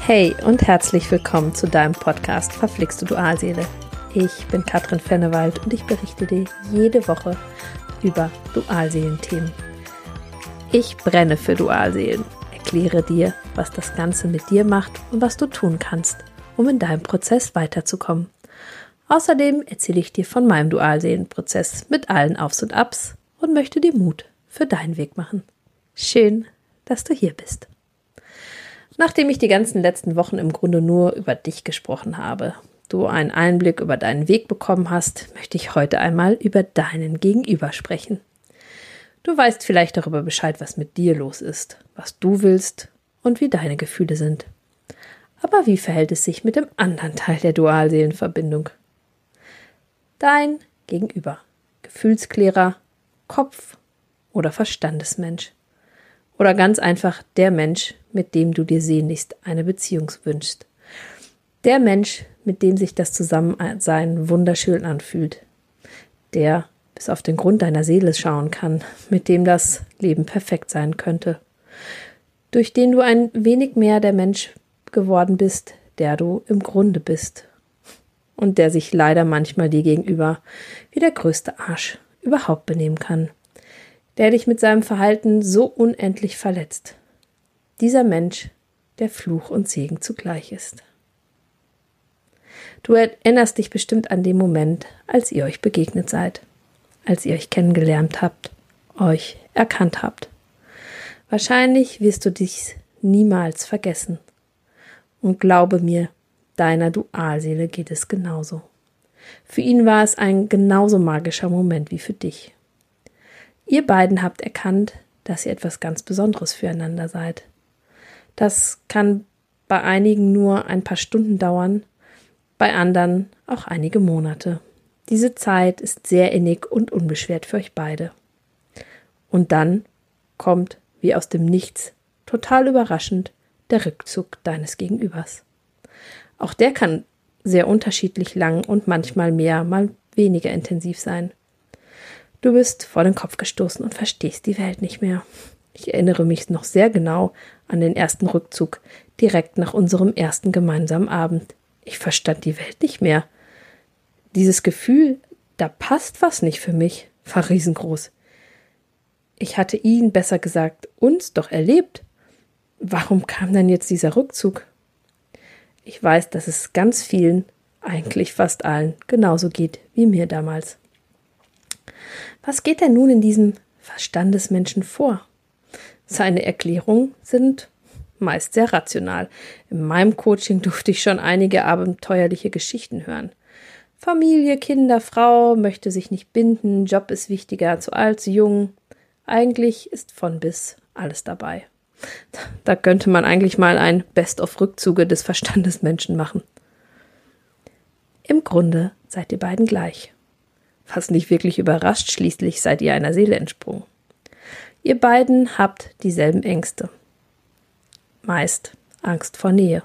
Hey und herzlich willkommen zu deinem Podcast Verflixte Dualseele. Ich bin Katrin Fennewald und ich berichte dir jede Woche über Dualseelenthemen. Ich brenne für Dualseelen, erkläre dir, was das Ganze mit dir macht und was du tun kannst, um in deinem Prozess weiterzukommen. Außerdem erzähle ich dir von meinem Dualseelenprozess mit allen Aufs und Abs und möchte dir Mut für deinen Weg machen. Schön, dass du hier bist. Nachdem ich die ganzen letzten Wochen im Grunde nur über dich gesprochen habe, du einen Einblick über deinen Weg bekommen hast, möchte ich heute einmal über deinen Gegenüber sprechen. Du weißt vielleicht darüber Bescheid, was mit dir los ist, was du willst und wie deine Gefühle sind. Aber wie verhält es sich mit dem anderen Teil der Dualseelenverbindung? Dein Gegenüber, Gefühlsklärer, Kopf oder Verstandesmensch. Oder ganz einfach der Mensch, mit dem du dir sehnlichst eine Beziehung wünschst. Der Mensch, mit dem sich das Zusammensein wunderschön anfühlt. Der bis auf den Grund deiner Seele schauen kann, mit dem das Leben perfekt sein könnte. Durch den du ein wenig mehr der Mensch geworden bist, der du im Grunde bist. Und der sich leider manchmal dir gegenüber wie der größte Arsch überhaupt benehmen kann der dich mit seinem Verhalten so unendlich verletzt. Dieser Mensch, der Fluch und Segen zugleich ist. Du erinnerst dich bestimmt an den Moment, als ihr euch begegnet seid, als ihr euch kennengelernt habt, euch erkannt habt. Wahrscheinlich wirst du dich niemals vergessen. Und glaube mir, deiner Dualseele geht es genauso. Für ihn war es ein genauso magischer Moment wie für dich. Ihr beiden habt erkannt, dass ihr etwas ganz Besonderes füreinander seid. Das kann bei einigen nur ein paar Stunden dauern, bei anderen auch einige Monate. Diese Zeit ist sehr innig und unbeschwert für euch beide. Und dann kommt, wie aus dem Nichts, total überraschend, der Rückzug deines Gegenübers. Auch der kann sehr unterschiedlich lang und manchmal mehr, mal weniger intensiv sein. Du bist vor den Kopf gestoßen und verstehst die Welt nicht mehr. Ich erinnere mich noch sehr genau an den ersten Rückzug, direkt nach unserem ersten gemeinsamen Abend. Ich verstand die Welt nicht mehr. Dieses Gefühl, da passt was nicht für mich, war riesengroß. Ich hatte ihn, besser gesagt, uns doch erlebt. Warum kam dann jetzt dieser Rückzug? Ich weiß, dass es ganz vielen, eigentlich fast allen, genauso geht wie mir damals. Was geht denn nun in diesem Verstandesmenschen vor? Seine Erklärungen sind meist sehr rational. In meinem Coaching durfte ich schon einige abenteuerliche Geschichten hören. Familie, Kinder, Frau, möchte sich nicht binden, Job ist wichtiger, zu alt, zu jung. Eigentlich ist von bis alles dabei. Da könnte man eigentlich mal ein Best-of-Rückzuge des Verstandesmenschen machen. Im Grunde seid ihr beiden gleich. Fast nicht wirklich überrascht, schließlich seid ihr einer Seele entsprungen. Ihr beiden habt dieselben Ängste. Meist Angst vor Nähe.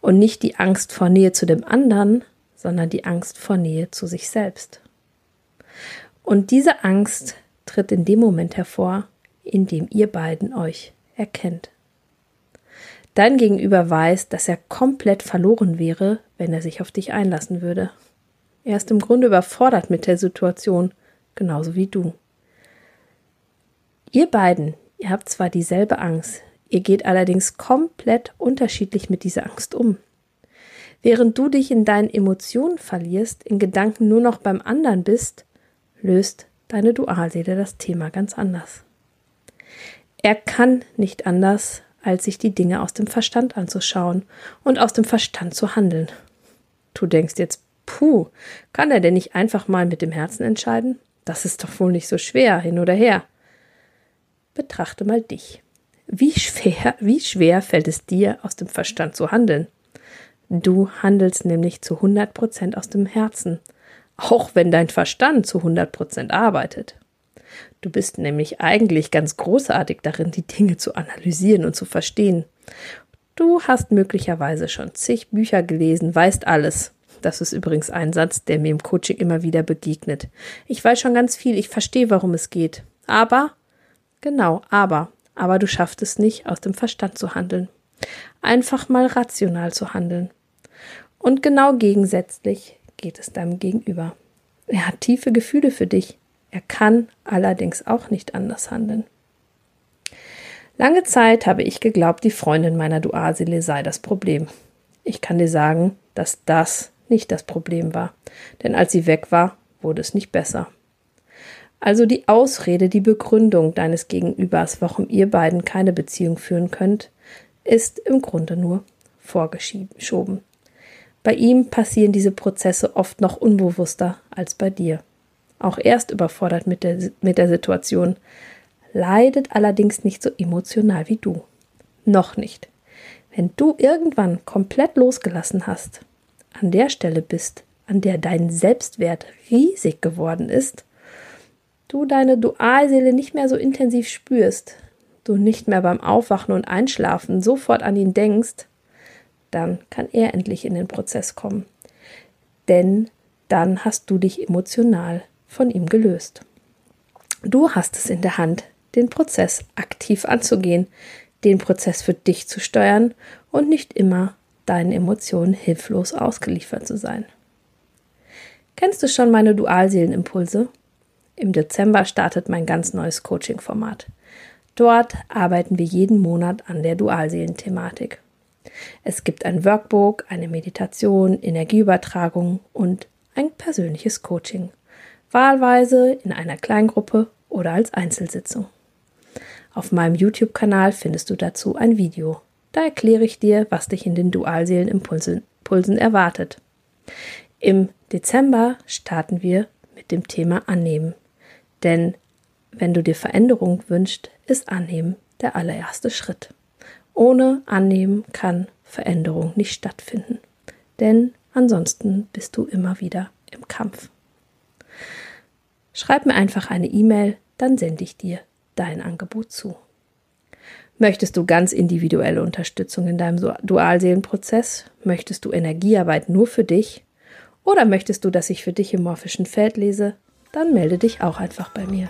Und nicht die Angst vor Nähe zu dem anderen, sondern die Angst vor Nähe zu sich selbst. Und diese Angst tritt in dem Moment hervor, in dem ihr beiden euch erkennt. Dein Gegenüber weiß, dass er komplett verloren wäre, wenn er sich auf dich einlassen würde. Er ist im Grunde überfordert mit der Situation, genauso wie du. Ihr beiden, ihr habt zwar dieselbe Angst, ihr geht allerdings komplett unterschiedlich mit dieser Angst um. Während du dich in deinen Emotionen verlierst, in Gedanken nur noch beim anderen bist, löst deine Dualseele das Thema ganz anders. Er kann nicht anders, als sich die Dinge aus dem Verstand anzuschauen und aus dem Verstand zu handeln. Du denkst jetzt, Puh, kann er denn nicht einfach mal mit dem Herzen entscheiden? Das ist doch wohl nicht so schwer, hin oder her. Betrachte mal dich. Wie schwer, wie schwer fällt es dir, aus dem Verstand zu handeln? Du handelst nämlich zu 100 Prozent aus dem Herzen, auch wenn dein Verstand zu 100 Prozent arbeitet. Du bist nämlich eigentlich ganz großartig darin, die Dinge zu analysieren und zu verstehen. Du hast möglicherweise schon zig Bücher gelesen, weißt alles, das ist übrigens ein Satz, der mir im Coaching immer wieder begegnet. Ich weiß schon ganz viel, ich verstehe, warum es geht. Aber, genau, aber, aber du schaffst es nicht, aus dem Verstand zu handeln. einfach mal rational zu handeln. Und genau gegensätzlich geht es deinem Gegenüber. Er hat tiefe Gefühle für dich, er kann allerdings auch nicht anders handeln. Lange Zeit habe ich geglaubt, die Freundin meiner Dualseele sei das Problem. Ich kann dir sagen, dass das nicht das Problem war, denn als sie weg war, wurde es nicht besser. Also die Ausrede, die Begründung deines Gegenübers, warum ihr beiden keine Beziehung führen könnt, ist im Grunde nur vorgeschoben. Bei ihm passieren diese Prozesse oft noch unbewusster als bei dir. Auch er ist überfordert mit der, mit der Situation, leidet allerdings nicht so emotional wie du. Noch nicht. Wenn du irgendwann komplett losgelassen hast, an der Stelle bist, an der dein Selbstwert riesig geworden ist, du deine Dualseele nicht mehr so intensiv spürst, du nicht mehr beim Aufwachen und Einschlafen sofort an ihn denkst, dann kann er endlich in den Prozess kommen. Denn dann hast du dich emotional von ihm gelöst. Du hast es in der Hand, den Prozess aktiv anzugehen, den Prozess für dich zu steuern und nicht immer deinen Emotionen hilflos ausgeliefert zu sein. Kennst du schon meine Dualseelenimpulse? Im Dezember startet mein ganz neues Coaching-Format. Dort arbeiten wir jeden Monat an der Dualseelenthematik. Es gibt ein Workbook, eine Meditation, Energieübertragung und ein persönliches Coaching. Wahlweise in einer Kleingruppe oder als Einzelsitzung. Auf meinem YouTube-Kanal findest du dazu ein Video. Da erkläre ich dir, was dich in den Dualseelenimpulsen erwartet. Im Dezember starten wir mit dem Thema Annehmen. Denn wenn du dir Veränderung wünschst, ist Annehmen der allererste Schritt. Ohne Annehmen kann Veränderung nicht stattfinden. Denn ansonsten bist du immer wieder im Kampf. Schreib mir einfach eine E-Mail, dann sende ich dir dein Angebot zu. Möchtest du ganz individuelle Unterstützung in deinem Dualseelenprozess? Möchtest du Energiearbeit nur für dich? Oder möchtest du, dass ich für dich im morphischen Feld lese? Dann melde dich auch einfach bei mir.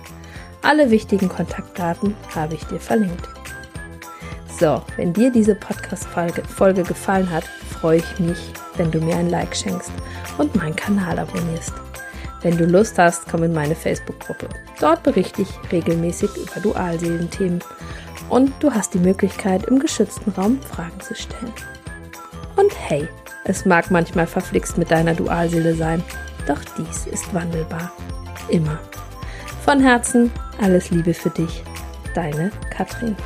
Alle wichtigen Kontaktdaten habe ich dir verlinkt. So, wenn dir diese Podcast-Folge gefallen hat, freue ich mich, wenn du mir ein Like schenkst und meinen Kanal abonnierst. Wenn du Lust hast, komm in meine Facebook-Gruppe. Dort berichte ich regelmäßig über Dualseelenthemen und du hast die Möglichkeit, im geschützten Raum Fragen zu stellen. Und hey, es mag manchmal verflixt mit deiner Dualseele sein, doch dies ist wandelbar. Immer. Von Herzen alles Liebe für dich, deine Katrin.